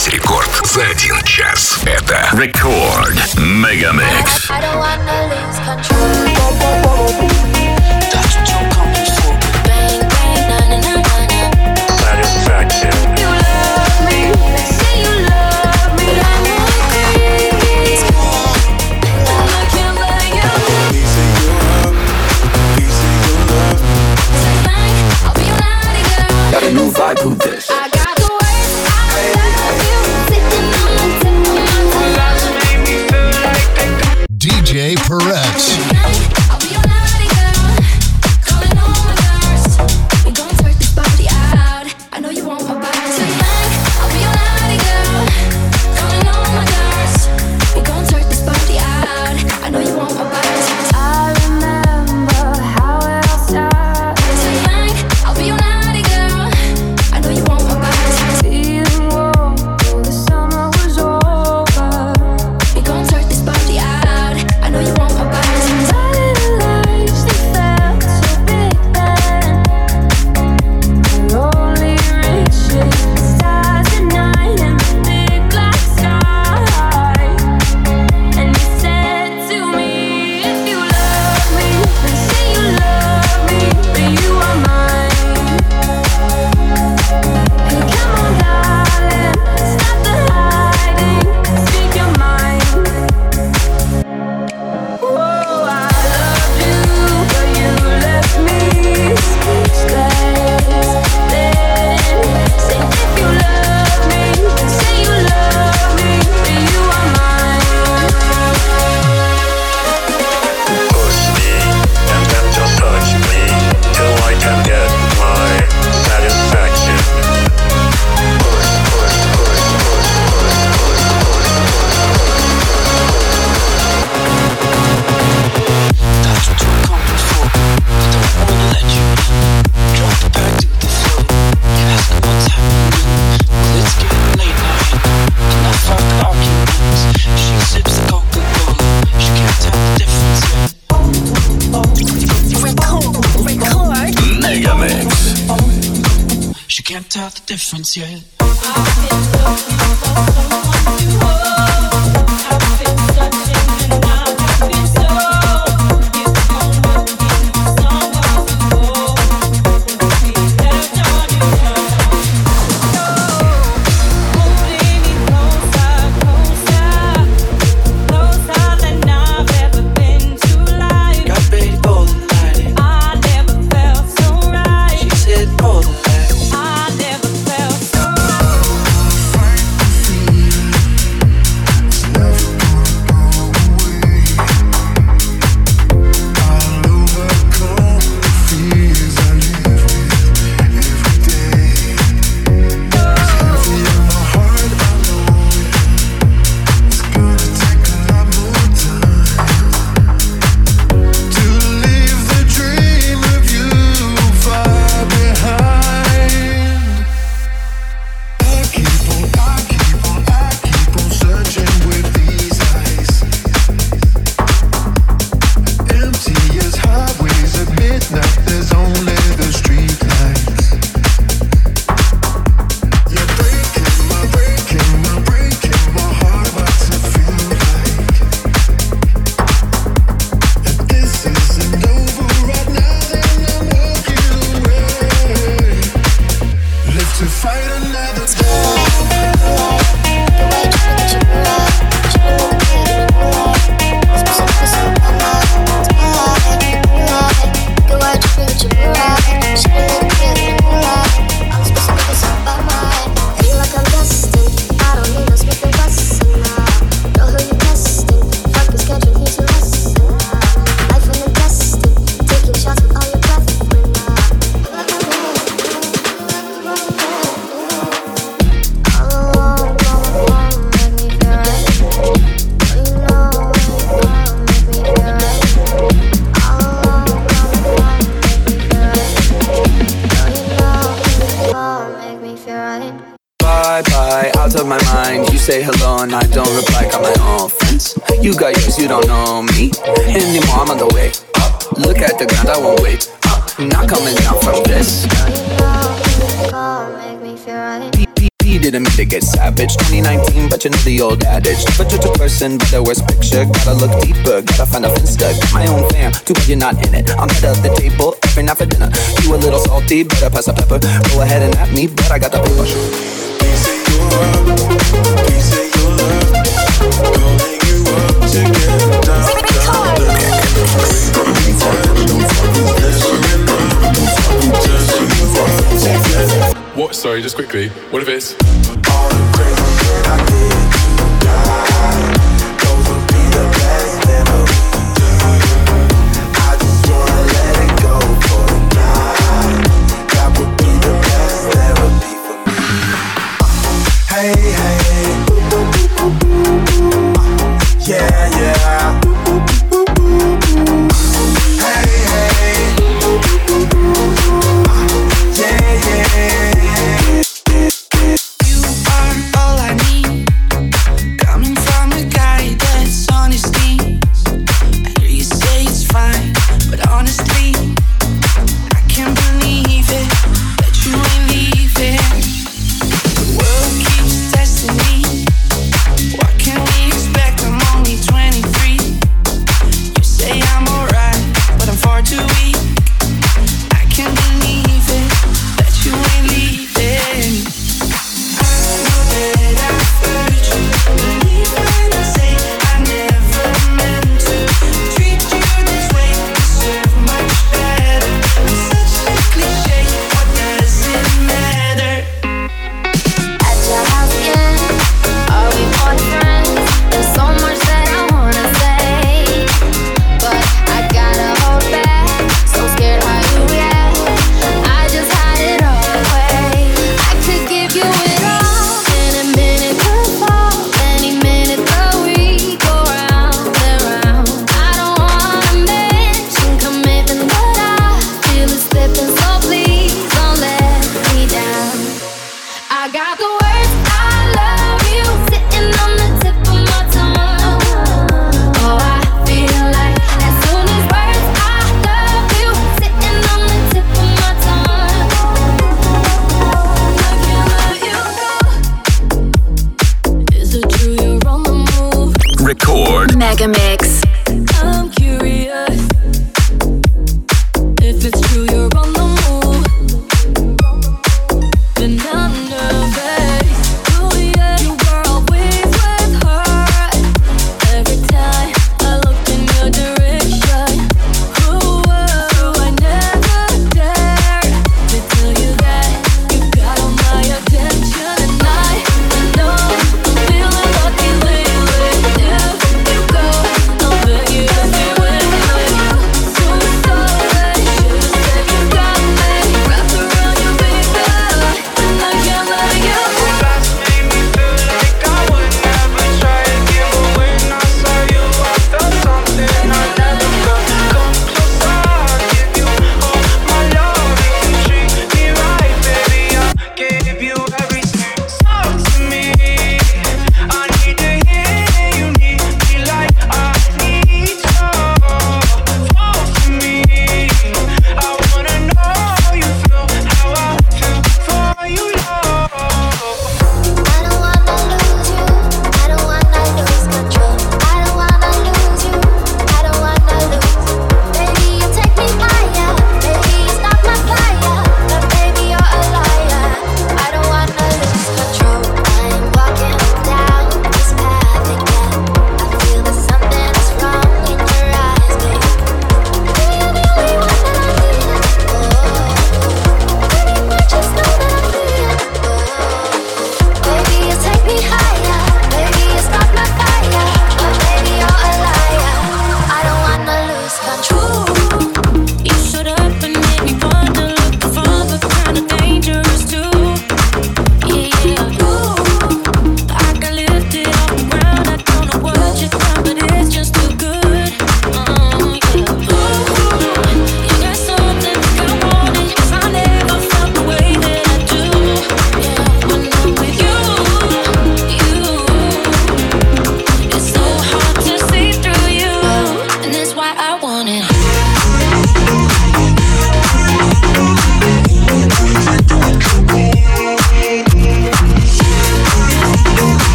Весь рекорд за один час. Это Рекорд Мегамикс. I don't wanna lose control. Peretse. difference yeah my own friends. You got yours, you don't know me anymore. I'm on the way. Up. Look at the ground, I won't wait. Up. Not coming down from this. He didn't mean to get savage 2019, but you know the old adage But you're a person but the worst picture Gotta look deeper, gotta find a finsta Got my own fam, too bad you're not in it I'm head of the table, every night for dinner You a little salty, better pass the pepper Go ahead and at me, but I got the paper What? Sorry, just quickly. What if it's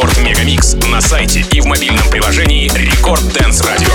Рекорд Мегамикс на сайте и в мобильном приложении Рекорд Дэнс Радио.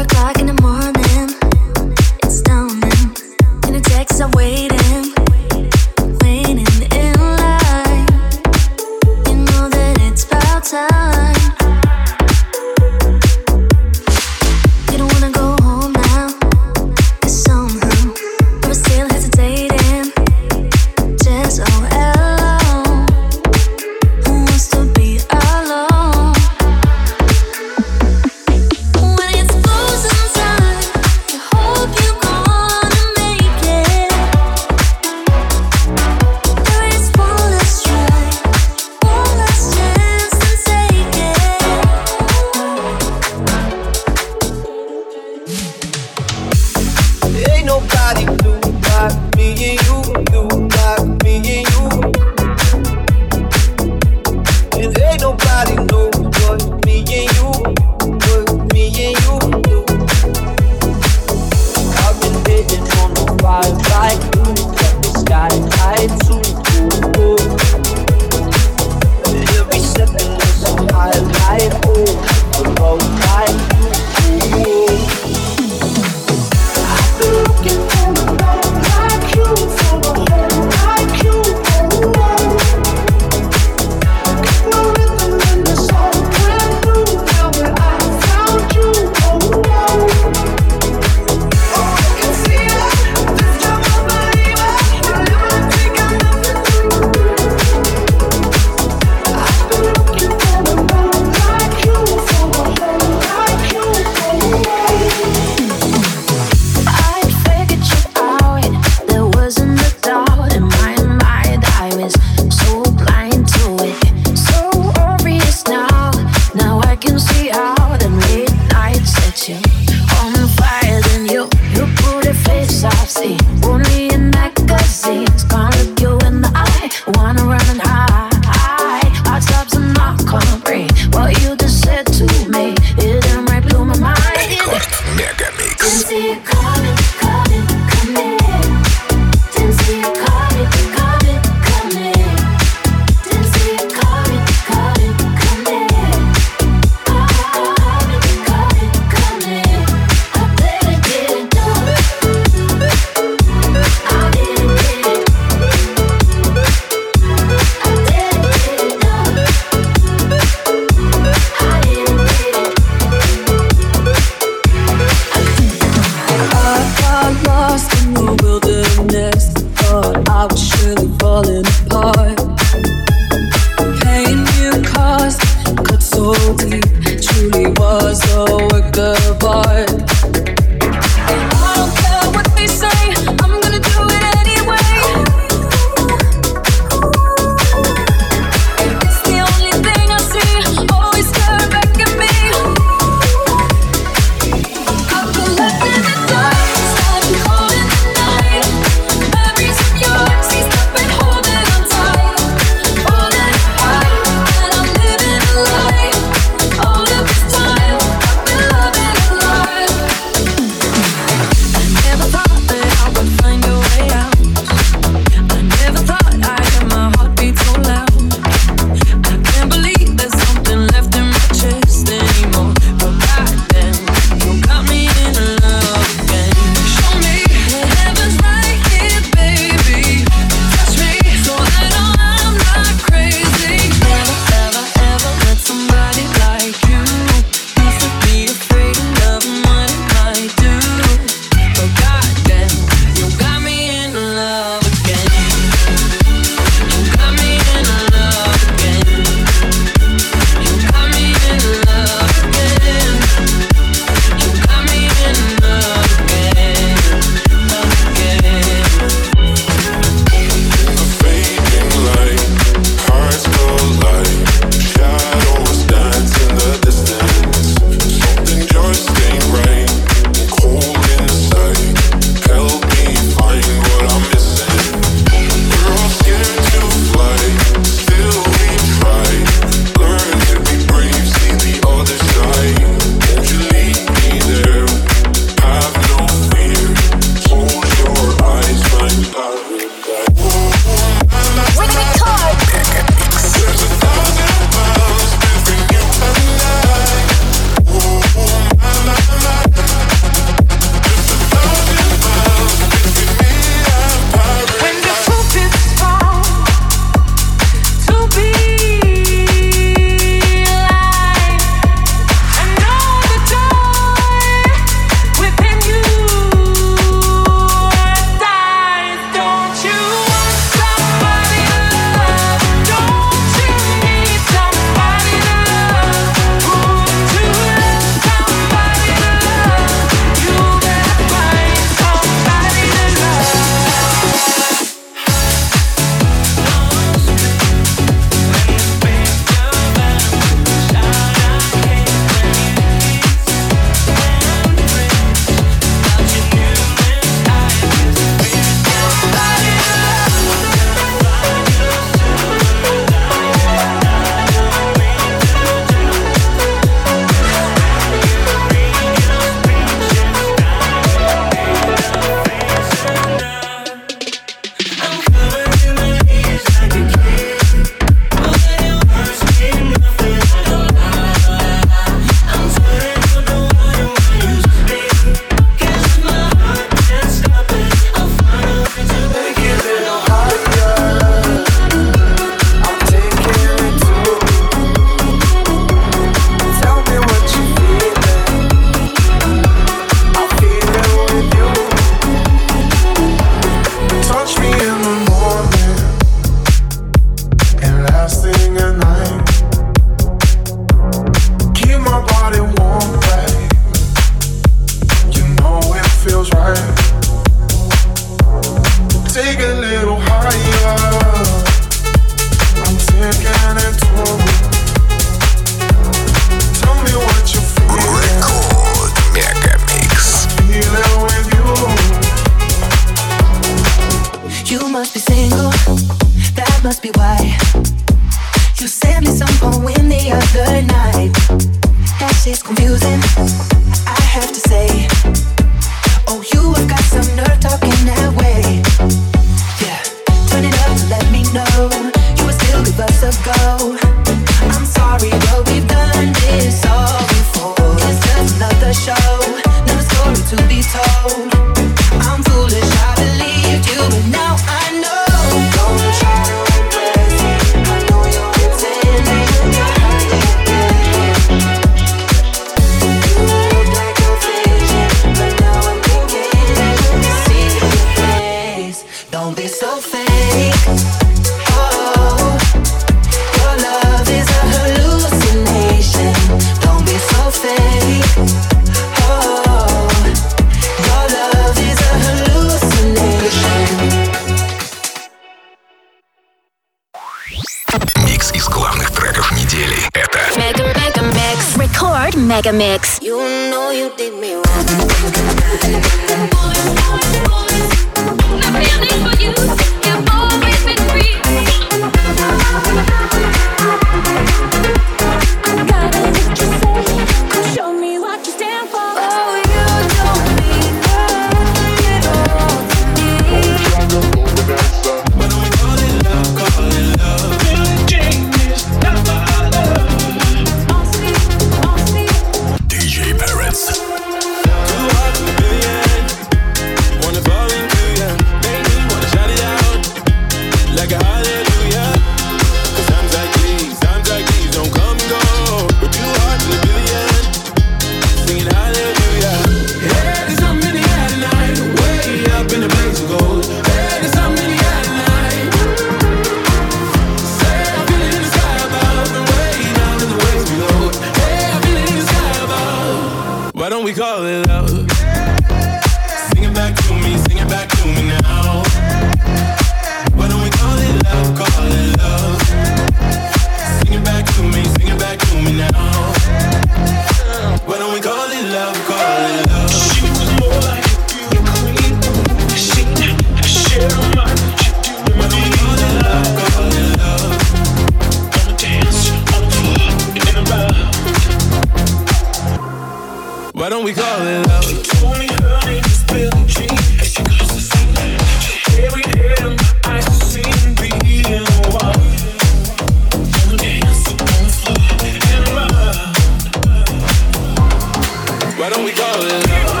Why don't we call it love?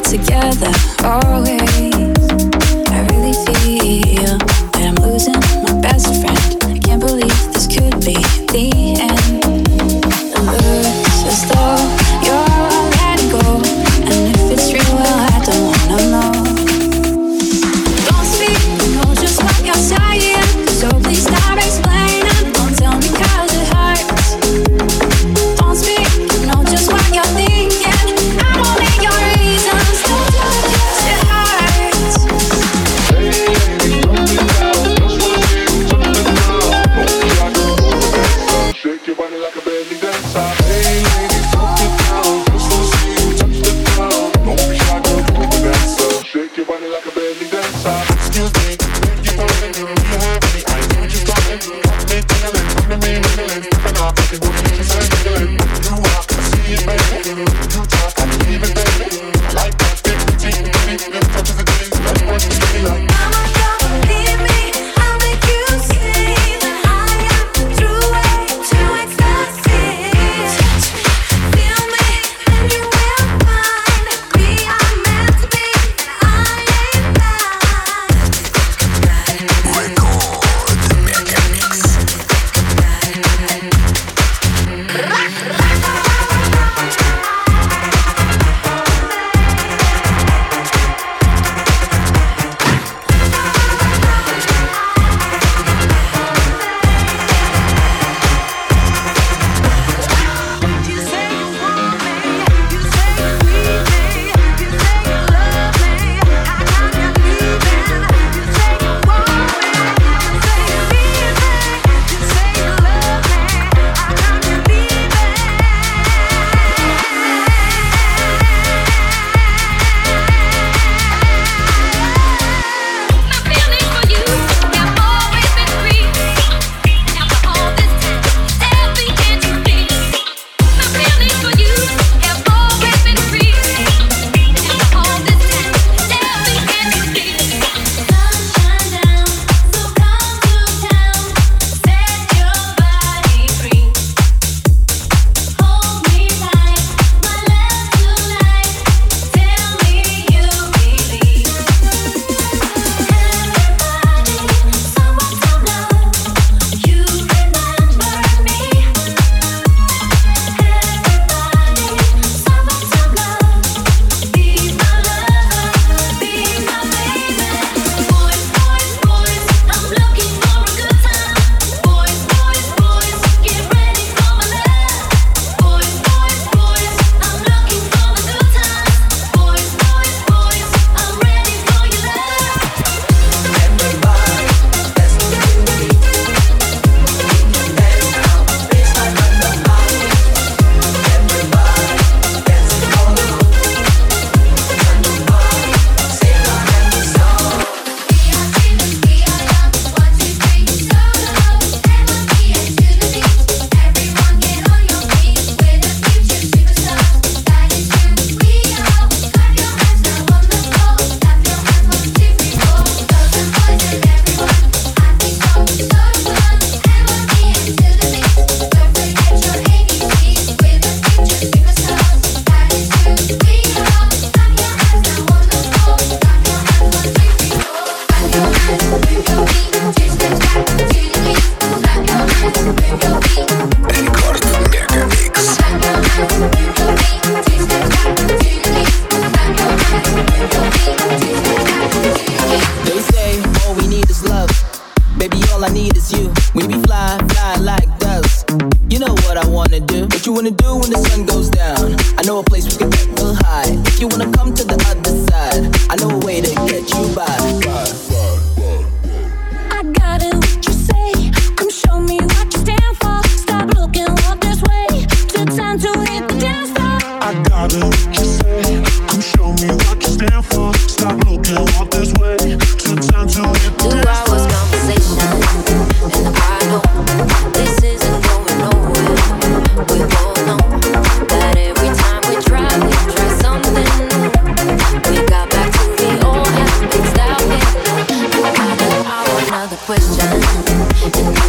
together always. I really feel that I'm losing my best friend. I can't believe this could be. We